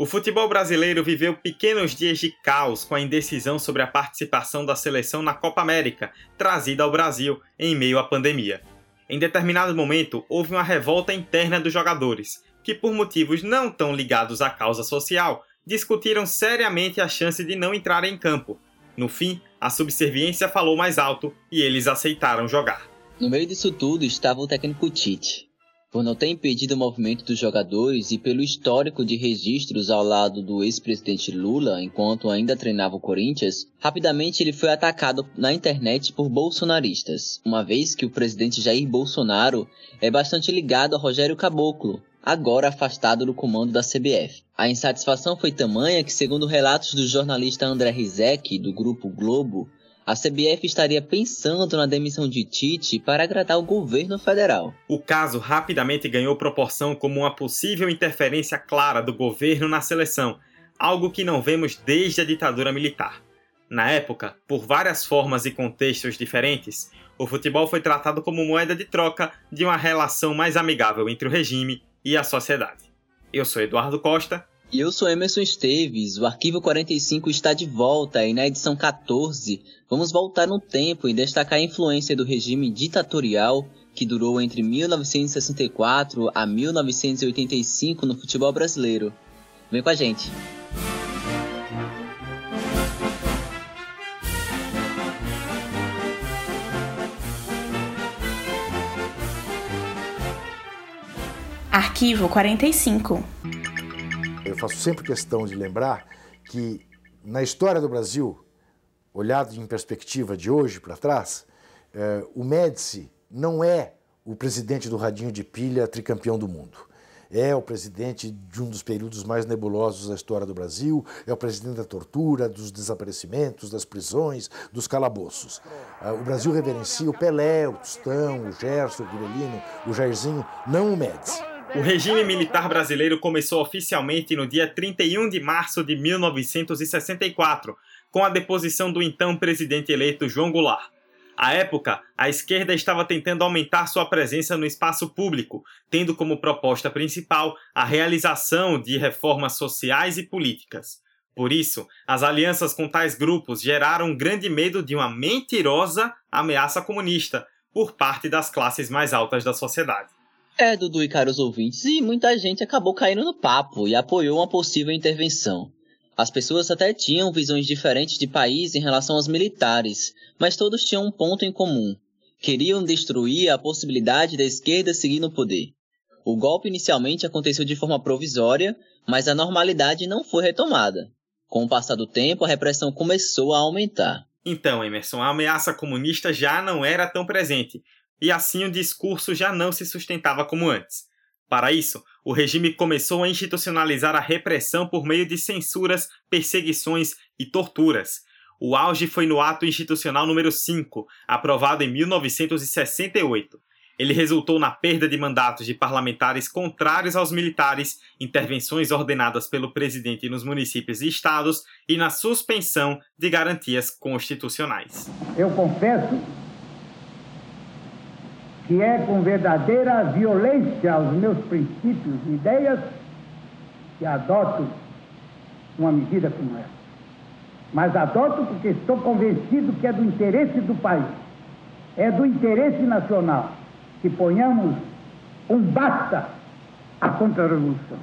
O futebol brasileiro viveu pequenos dias de caos com a indecisão sobre a participação da seleção na Copa América, trazida ao Brasil em meio à pandemia. Em determinado momento, houve uma revolta interna dos jogadores, que, por motivos não tão ligados à causa social, discutiram seriamente a chance de não entrar em campo. No fim, a subserviência falou mais alto e eles aceitaram jogar. No meio disso tudo estava o técnico Tite, por não ter impedido o movimento dos jogadores e pelo histórico de registros ao lado do ex-presidente Lula enquanto ainda treinava o Corinthians, rapidamente ele foi atacado na internet por bolsonaristas, uma vez que o presidente Jair Bolsonaro é bastante ligado a Rogério Caboclo, agora afastado do comando da CBF. A insatisfação foi tamanha que, segundo relatos do jornalista André Rizek, do Grupo Globo, a CBF estaria pensando na demissão de Tite para agradar o governo federal. O caso rapidamente ganhou proporção como uma possível interferência clara do governo na seleção, algo que não vemos desde a ditadura militar. Na época, por várias formas e contextos diferentes, o futebol foi tratado como moeda de troca de uma relação mais amigável entre o regime e a sociedade. Eu sou Eduardo Costa. E eu sou Emerson Esteves. O Arquivo 45 está de volta e na edição 14 vamos voltar no tempo e destacar a influência do regime ditatorial que durou entre 1964 a 1985 no futebol brasileiro. Vem com a gente! Arquivo 45 Eu faço sempre questão de lembrar que na história do Brasil, olhado em perspectiva de hoje para trás, eh, o Médici não é o presidente do Radinho de Pilha tricampeão do mundo. É o presidente de um dos períodos mais nebulosos da história do Brasil, é o presidente da tortura, dos desaparecimentos, das prisões, dos calabouços. Ah, o Brasil reverencia o Pelé, o Tostão, o Gerson, o Guilherme, o Jairzinho, não o Médici. O regime militar brasileiro começou oficialmente no dia 31 de março de 1964, com a deposição do então presidente eleito João Goulart. À época, a esquerda estava tentando aumentar sua presença no espaço público, tendo como proposta principal a realização de reformas sociais e políticas. Por isso, as alianças com tais grupos geraram um grande medo de uma mentirosa ameaça comunista por parte das classes mais altas da sociedade. É, Dudu e caros ouvintes, e muita gente acabou caindo no papo e apoiou uma possível intervenção. As pessoas até tinham visões diferentes de país em relação aos militares, mas todos tinham um ponto em comum. Queriam destruir a possibilidade da esquerda seguir no poder. O golpe inicialmente aconteceu de forma provisória, mas a normalidade não foi retomada. Com o passar do tempo, a repressão começou a aumentar. Então, Emerson, a ameaça comunista já não era tão presente, e assim o discurso já não se sustentava como antes. Para isso, o regime começou a institucionalizar a repressão por meio de censuras, perseguições e torturas. O auge foi no Ato Institucional número 5, aprovado em 1968. Ele resultou na perda de mandatos de parlamentares contrários aos militares, intervenções ordenadas pelo presidente nos municípios e estados e na suspensão de garantias constitucionais. Eu confesso que é com verdadeira violência aos meus princípios e ideias que adoto uma medida como essa. Mas adoto porque estou convencido que é do interesse do país, é do interesse nacional que ponhamos um basta à contra-revolução.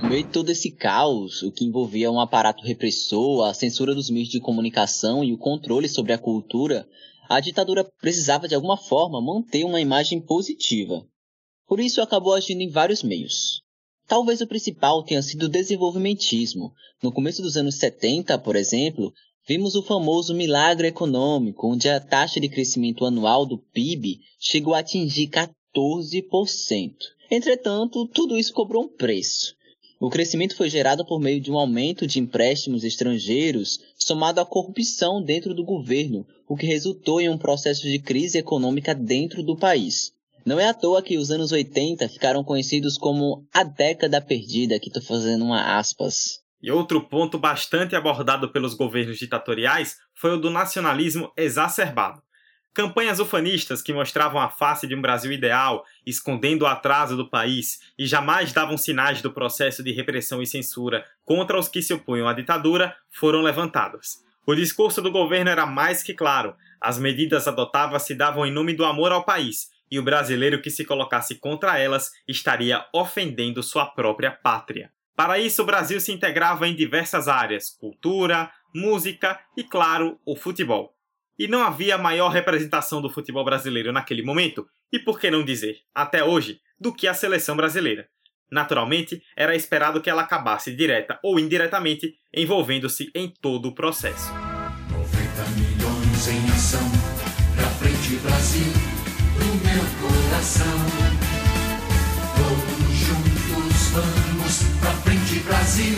No meio de todo esse caos, o que envolvia um aparato repressor, a censura dos meios de comunicação e o controle sobre a cultura, a ditadura precisava de alguma forma manter uma imagem positiva. Por isso acabou agindo em vários meios. Talvez o principal tenha sido o desenvolvimentismo. No começo dos anos 70, por exemplo, vimos o famoso milagre econômico, onde a taxa de crescimento anual do PIB chegou a atingir 14%. Entretanto, tudo isso cobrou um preço. O crescimento foi gerado por meio de um aumento de empréstimos estrangeiros, somado à corrupção dentro do governo, o que resultou em um processo de crise econômica dentro do país. Não é à toa que os anos 80 ficaram conhecidos como a década perdida, que estou fazendo uma aspas. E outro ponto bastante abordado pelos governos ditatoriais foi o do nacionalismo exacerbado. Campanhas ufanistas que mostravam a face de um Brasil ideal, escondendo o atraso do país e jamais davam sinais do processo de repressão e censura contra os que se opunham à ditadura, foram levantadas. O discurso do governo era mais que claro: as medidas adotadas se davam em nome do amor ao país, e o brasileiro que se colocasse contra elas estaria ofendendo sua própria pátria. Para isso, o Brasil se integrava em diversas áreas: cultura, música e, claro, o futebol e não havia maior representação do futebol brasileiro naquele momento, e por que não dizer, até hoje, do que a seleção brasileira. Naturalmente, era esperado que ela acabasse direta ou indiretamente envolvendo-se em todo o processo. 90 milhões em ação, pra frente Brasil, meu coração. Todos juntos vamos, pra frente Brasil,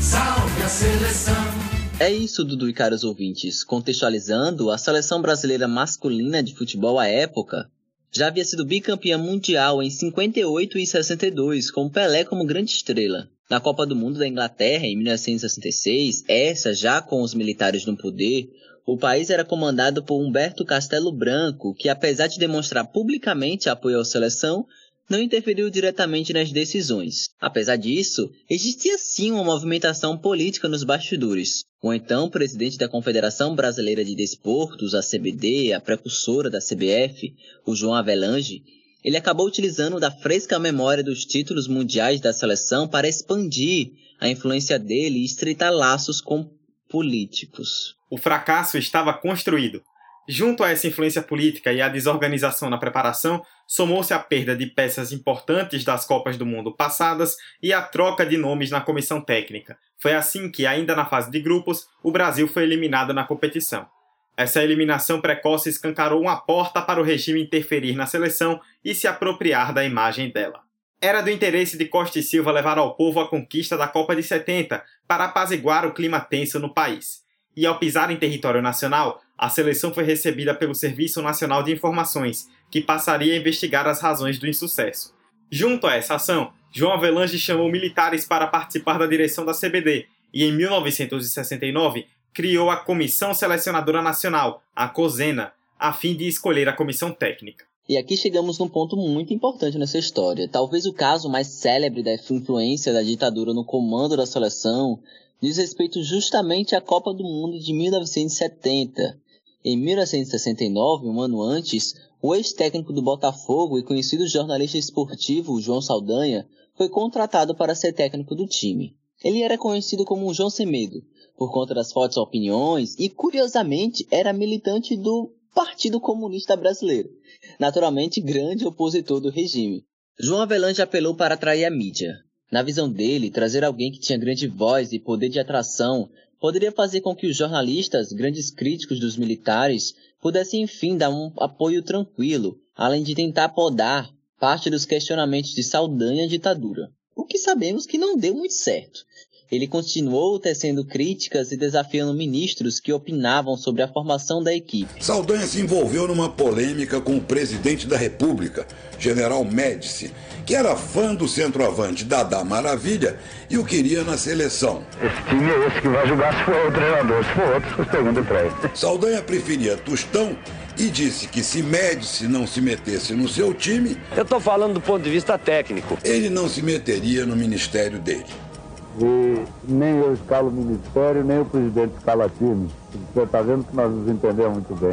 salve a seleção. É isso, Dudu e caros ouvintes. Contextualizando, a seleção brasileira masculina de futebol à época já havia sido bicampeã mundial em 58 e 62, com Pelé como grande estrela. Na Copa do Mundo da Inglaterra, em 1966, essa já com os militares no poder, o país era comandado por Humberto Castelo Branco, que apesar de demonstrar publicamente apoio à seleção, não interferiu diretamente nas decisões. Apesar disso, existia sim uma movimentação política nos bastidores. O então presidente da Confederação Brasileira de Desportos, a CBD, a precursora da CBF, o João Avelange, ele acabou utilizando da fresca memória dos títulos mundiais da seleção para expandir a influência dele e estreitar laços com políticos. O fracasso estava construído. Junto a essa influência política e à desorganização na preparação, somou-se a perda de peças importantes das Copas do Mundo passadas e a troca de nomes na comissão técnica. Foi assim que, ainda na fase de grupos, o Brasil foi eliminado na competição. Essa eliminação precoce escancarou uma porta para o regime interferir na seleção e se apropriar da imagem dela. Era do interesse de Costa e Silva levar ao povo a conquista da Copa de 70 para apaziguar o clima tenso no país. E ao pisar em território nacional, a seleção foi recebida pelo Serviço Nacional de Informações, que passaria a investigar as razões do insucesso. Junto a essa ação, João Avelange chamou militares para participar da direção da CBD e, em 1969, criou a Comissão Selecionadora Nacional, a COSENA, a fim de escolher a comissão técnica. E aqui chegamos num ponto muito importante nessa história. Talvez o caso mais célebre da influência da ditadura no comando da seleção diz respeito justamente à Copa do Mundo de 1970, em 1969, um ano antes, o ex-técnico do Botafogo e conhecido jornalista esportivo João Saldanha foi contratado para ser técnico do time. Ele era conhecido como João Semedo, por conta das fortes opiniões e, curiosamente, era militante do Partido Comunista Brasileiro, naturalmente grande opositor do regime. João Avelange apelou para atrair a mídia. Na visão dele, trazer alguém que tinha grande voz e poder de atração poderia fazer com que os jornalistas, grandes críticos dos militares, pudessem enfim dar um apoio tranquilo, além de tentar podar parte dos questionamentos de Saldanha à ditadura. O que sabemos que não deu muito certo. Ele continuou tecendo críticas e desafiando ministros que opinavam sobre a formação da equipe. Saldanha se envolveu numa polêmica com o presidente da República, general Médici, que era fã do centroavante Dadá Maravilha e o queria na seleção. Esse time é esse que vai jogar se for o treinador, se for outro, vocês perguntam pra ele. Saldanha preferia Tostão e disse que se Médici não se metesse no seu time... Eu tô falando do ponto de vista técnico. Ele não se meteria no ministério dele. E nem eu escalo o ministério, nem o presidente escala time. Você está vendo que nós nos entendemos muito bem.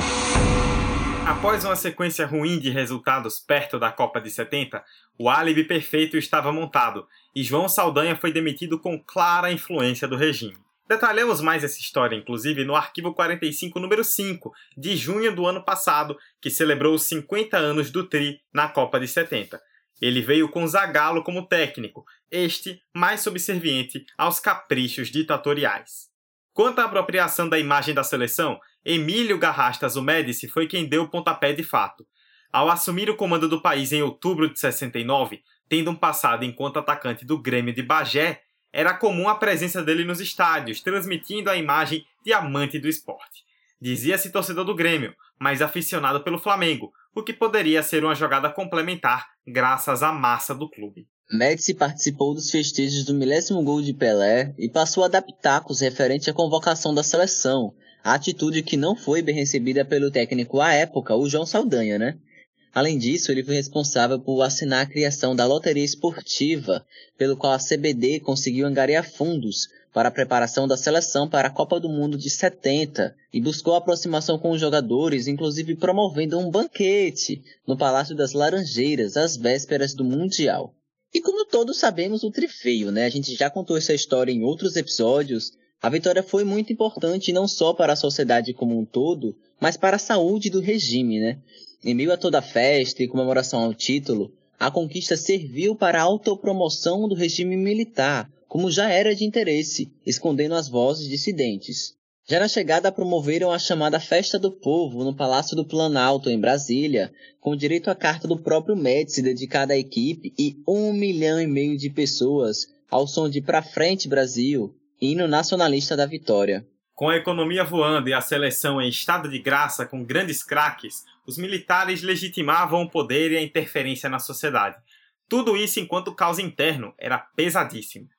Após uma sequência ruim de resultados perto da Copa de 70, o álibi perfeito estava montado e João Saldanha foi demitido com clara influência do regime. Detalhamos mais essa história, inclusive, no arquivo 45, número 5, de junho do ano passado, que celebrou os 50 anos do Tri na Copa de 70. Ele veio com Zagallo como técnico, este mais subserviente aos caprichos ditatoriais. Quanto à apropriação da imagem da seleção, Emílio Garrastas o Médici foi quem deu o pontapé de fato. Ao assumir o comando do país em outubro de 69, tendo um passado enquanto atacante do Grêmio de Bagé, era comum a presença dele nos estádios, transmitindo a imagem de amante do esporte. Dizia-se torcedor do Grêmio, mas aficionado pelo Flamengo, o que poderia ser uma jogada complementar graças à massa do clube. Médici participou dos festejos do milésimo gol de Pelé e passou a dar pitacos referente à convocação da seleção, atitude que não foi bem recebida pelo técnico à época, o João Saldanha, né? Além disso, ele foi responsável por assinar a criação da loteria esportiva, pelo qual a CBD conseguiu angariar fundos para a preparação da seleção para a Copa do Mundo de 70 e buscou aproximação com os jogadores, inclusive promovendo um banquete no Palácio das Laranjeiras às vésperas do Mundial. E como todos sabemos, o trifeio, né? A gente já contou essa história em outros episódios. A vitória foi muito importante não só para a sociedade como um todo, mas para a saúde do regime, né? Em meio a toda a festa e comemoração ao título, a conquista serviu para a autopromoção do regime militar, como já era de interesse, escondendo as vozes dissidentes. Já na chegada promoveram a chamada Festa do Povo no Palácio do Planalto, em Brasília, com direito à carta do próprio Médici dedicada à equipe e um milhão e meio de pessoas, ao som de Pra Frente Brasil, hino nacionalista da vitória. Com a economia voando e a seleção em estado de graça com grandes craques, os militares legitimavam o poder e a interferência na sociedade. Tudo isso enquanto o caos interno era pesadíssimo.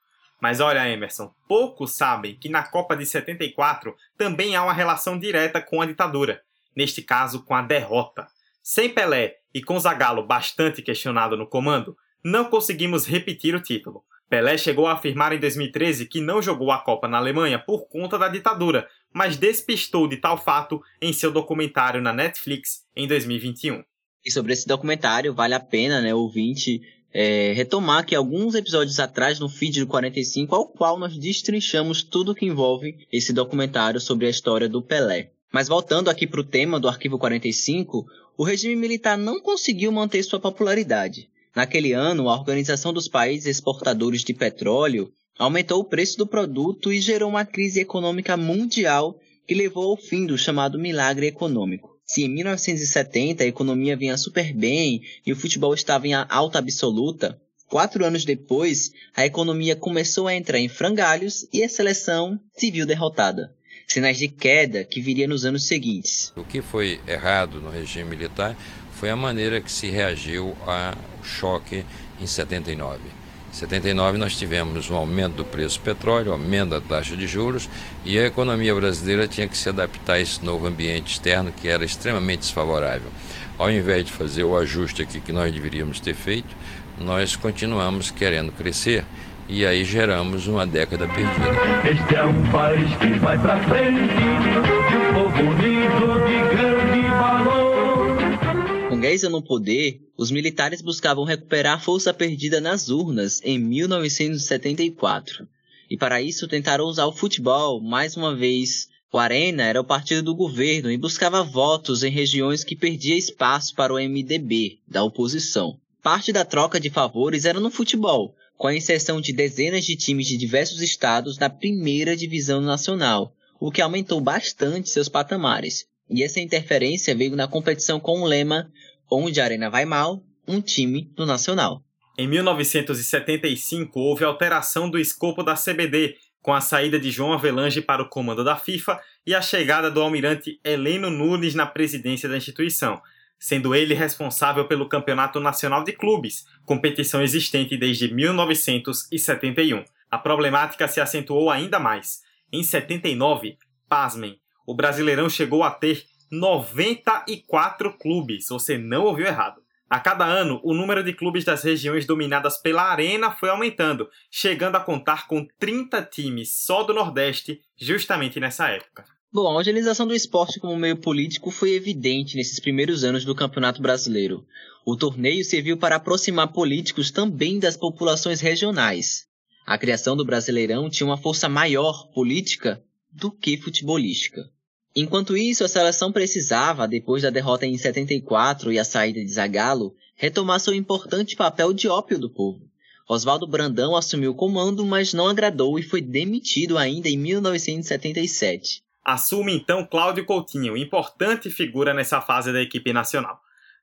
Mas olha, Emerson, poucos sabem que na Copa de 74 também há uma relação direta com a ditadura, neste caso com a derrota. Sem Pelé e com Zagallo bastante questionado no comando, não conseguimos repetir o título. Pelé chegou a afirmar em 2013 que não jogou a Copa na Alemanha por conta da ditadura, mas despistou de tal fato em seu documentário na Netflix em 2021. E sobre esse documentário, vale a pena, né, ouvinte, é, retomar que alguns episódios atrás no feed do 45, ao qual nós destrinchamos tudo que envolve esse documentário sobre a história do Pelé. Mas voltando aqui para o tema do arquivo 45, o regime militar não conseguiu manter sua popularidade. Naquele ano, a Organização dos Países Exportadores de Petróleo aumentou o preço do produto e gerou uma crise econômica mundial que levou ao fim do chamado milagre econômico. Se em 1970 a economia vinha super bem e o futebol estava em alta absoluta, quatro anos depois a economia começou a entrar em frangalhos e a seleção se viu derrotada. Sinais de queda que viria nos anos seguintes. O que foi errado no regime militar foi a maneira que se reagiu ao choque em 79. Em 79 nós tivemos um aumento do preço do petróleo, aumento da taxa de juros e a economia brasileira tinha que se adaptar a esse novo ambiente externo que era extremamente desfavorável. Ao invés de fazer o ajuste aqui que nós deveríamos ter feito, nós continuamos querendo crescer e aí geramos uma década perdida. Este é um país que vai frente, um povo Geisel no poder, os militares buscavam recuperar a força perdida nas urnas em 1974. E para isso tentaram usar o futebol, mais uma vez. O Arena era o partido do governo e buscava votos em regiões que perdia espaço para o MDB, da oposição. Parte da troca de favores era no futebol, com a inserção de dezenas de times de diversos estados na primeira divisão nacional, o que aumentou bastante seus patamares. E essa interferência veio na competição com o lema Onde a Arena vai mal, um time do Nacional. Em 1975, houve alteração do escopo da CBD, com a saída de João Avelange para o comando da FIFA e a chegada do almirante Heleno Nunes na presidência da instituição, sendo ele responsável pelo Campeonato Nacional de Clubes, competição existente desde 1971. A problemática se acentuou ainda mais. Em 79, pasmem, o Brasileirão chegou a ter 94 clubes, você não ouviu errado. A cada ano, o número de clubes das regiões dominadas pela Arena foi aumentando, chegando a contar com 30 times só do Nordeste, justamente nessa época. Bom, a utilização do esporte como meio político foi evidente nesses primeiros anos do Campeonato Brasileiro. O torneio serviu para aproximar políticos também das populações regionais. A criação do Brasileirão tinha uma força maior política do que futebolística. Enquanto isso, a seleção precisava, depois da derrota em 74 e a saída de Zagallo, retomar seu importante papel de ópio do povo. Oswaldo Brandão assumiu o comando, mas não agradou e foi demitido ainda em 1977. Assume então Cláudio Coutinho, importante figura nessa fase da equipe nacional.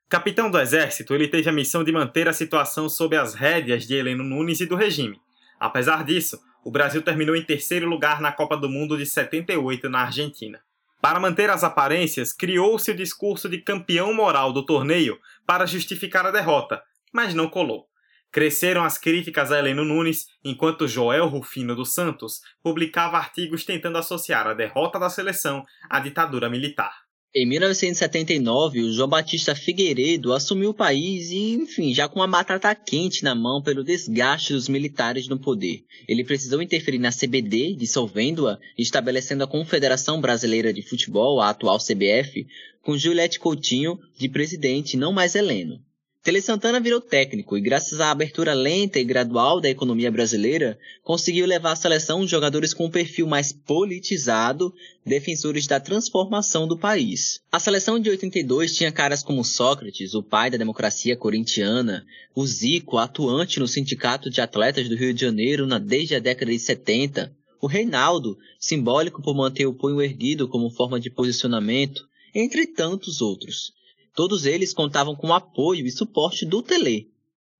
Capitão do Exército, ele teve a missão de manter a situação sob as rédeas de Heleno Nunes e do regime. Apesar disso, o Brasil terminou em terceiro lugar na Copa do Mundo de 78 na Argentina. Para manter as aparências, criou-se o discurso de campeão moral do torneio para justificar a derrota, mas não colou. Cresceram as críticas a Heleno Nunes, enquanto Joel Rufino dos Santos publicava artigos tentando associar a derrota da seleção à ditadura militar. Em 1979, o João Batista Figueiredo assumiu o país e, enfim, já com uma batata quente na mão pelo desgaste dos militares no poder. Ele precisou interferir na CBD, dissolvendo-a e estabelecendo a Confederação Brasileira de Futebol, a atual CBF, com Juliette Coutinho de presidente, não mais Heleno. Tele Santana virou técnico e, graças à abertura lenta e gradual da economia brasileira, conseguiu levar a seleção jogadores com um perfil mais politizado, defensores da transformação do país. A seleção de 82 tinha caras como Sócrates, o pai da democracia corintiana, o Zico, atuante no Sindicato de Atletas do Rio de Janeiro desde a década de 70, o Reinaldo, simbólico por manter o punho erguido como forma de posicionamento, entre tantos outros. Todos eles contavam com o apoio e suporte do Tele.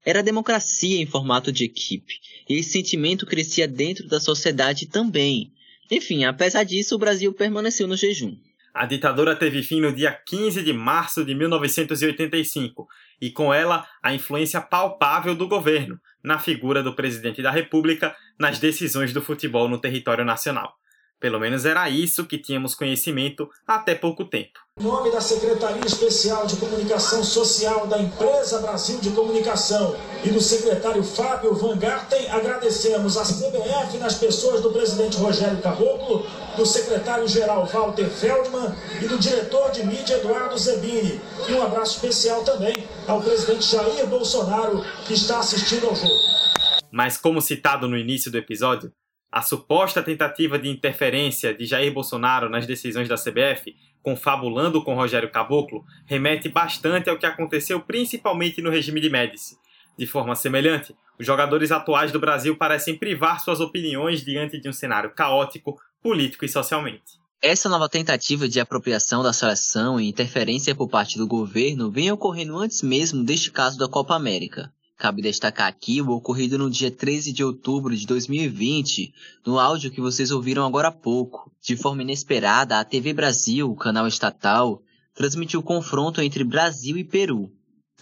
Era democracia em formato de equipe, e esse sentimento crescia dentro da sociedade também. Enfim, apesar disso, o Brasil permaneceu no jejum. A ditadura teve fim no dia 15 de março de 1985, e com ela a influência palpável do governo, na figura do presidente da República, nas decisões do futebol no território nacional. Pelo menos era isso que tínhamos conhecimento até pouco tempo. Em nome da Secretaria Especial de Comunicação Social da Empresa Brasil de Comunicação e do secretário Fábio Van Garten, agradecemos a CBF nas pessoas do presidente Rogério Caboclo, do secretário-geral Walter Feldman e do diretor de mídia Eduardo Zebini. E um abraço especial também ao presidente Jair Bolsonaro, que está assistindo ao jogo. Mas como citado no início do episódio, a suposta tentativa de interferência de Jair Bolsonaro nas decisões da CBF, confabulando com Rogério Caboclo, remete bastante ao que aconteceu principalmente no regime de Médici. De forma semelhante, os jogadores atuais do Brasil parecem privar suas opiniões diante de um cenário caótico, político e socialmente. Essa nova tentativa de apropriação da seleção e interferência por parte do governo vem ocorrendo antes mesmo deste caso da Copa América. Cabe destacar aqui o ocorrido no dia 13 de outubro de 2020, no áudio que vocês ouviram agora há pouco. De forma inesperada, a TV Brasil, o canal estatal, transmitiu o confronto entre Brasil e Peru.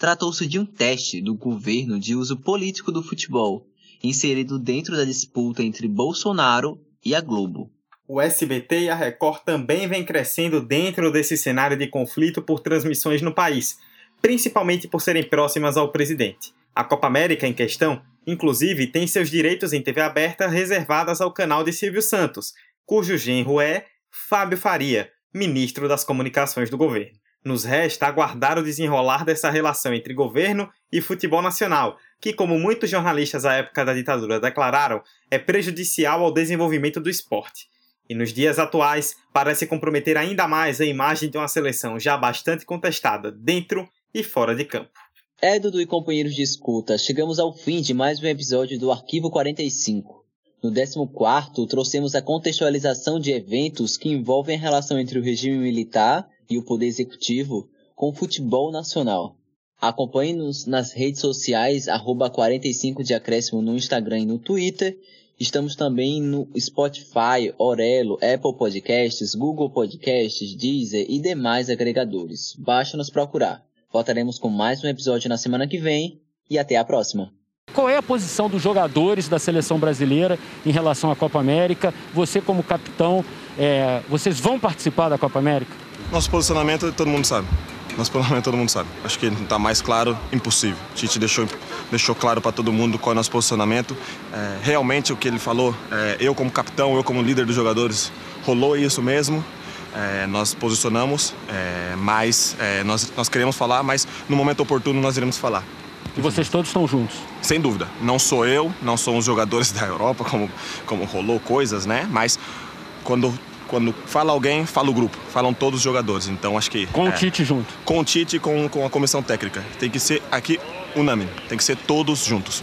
Tratou-se de um teste do governo de uso político do futebol, inserido dentro da disputa entre Bolsonaro e a Globo. O SBT e a Record também vêm crescendo dentro desse cenário de conflito por transmissões no país, principalmente por serem próximas ao presidente. A Copa América em questão, inclusive, tem seus direitos em TV aberta reservadas ao canal de Silvio Santos, cujo genro é Fábio Faria, ministro das Comunicações do governo. Nos resta aguardar o desenrolar dessa relação entre governo e futebol nacional, que, como muitos jornalistas à época da ditadura declararam, é prejudicial ao desenvolvimento do esporte. E nos dias atuais, parece comprometer ainda mais a imagem de uma seleção já bastante contestada dentro e fora de campo. É, Dudu e companheiros de escuta, chegamos ao fim de mais um episódio do Arquivo 45. No 14 trouxemos a contextualização de eventos que envolvem a relação entre o regime militar e o poder executivo com o futebol nacional. Acompanhe-nos nas redes sociais, arroba 45 de acréscimo no Instagram e no Twitter. Estamos também no Spotify, Orelo, Apple Podcasts, Google Podcasts, Deezer e demais agregadores. Basta nos procurar. Voltaremos com mais um episódio na semana que vem e até a próxima. Qual é a posição dos jogadores da seleção brasileira em relação à Copa América? Você, como capitão, é, vocês vão participar da Copa América? Nosso posicionamento todo mundo sabe. Nosso posicionamento todo mundo sabe. Acho que está mais claro, impossível. A gente deixou, deixou claro para todo mundo qual é o nosso posicionamento. É, realmente o que ele falou, é, eu como capitão, eu como líder dos jogadores, rolou isso mesmo é, nós posicionamos, é, mas é, nós, nós queremos falar, mas no momento oportuno nós iremos falar. E vocês todos estão juntos? Sem dúvida. Não sou eu, não são os jogadores da Europa, como, como rolou coisas, né? Mas quando, quando fala alguém, fala o grupo, falam todos os jogadores. Então acho que. Com o é, Tite junto? Com o Tite e com, com a comissão técnica. Tem que ser aqui unânime, tem que ser todos juntos.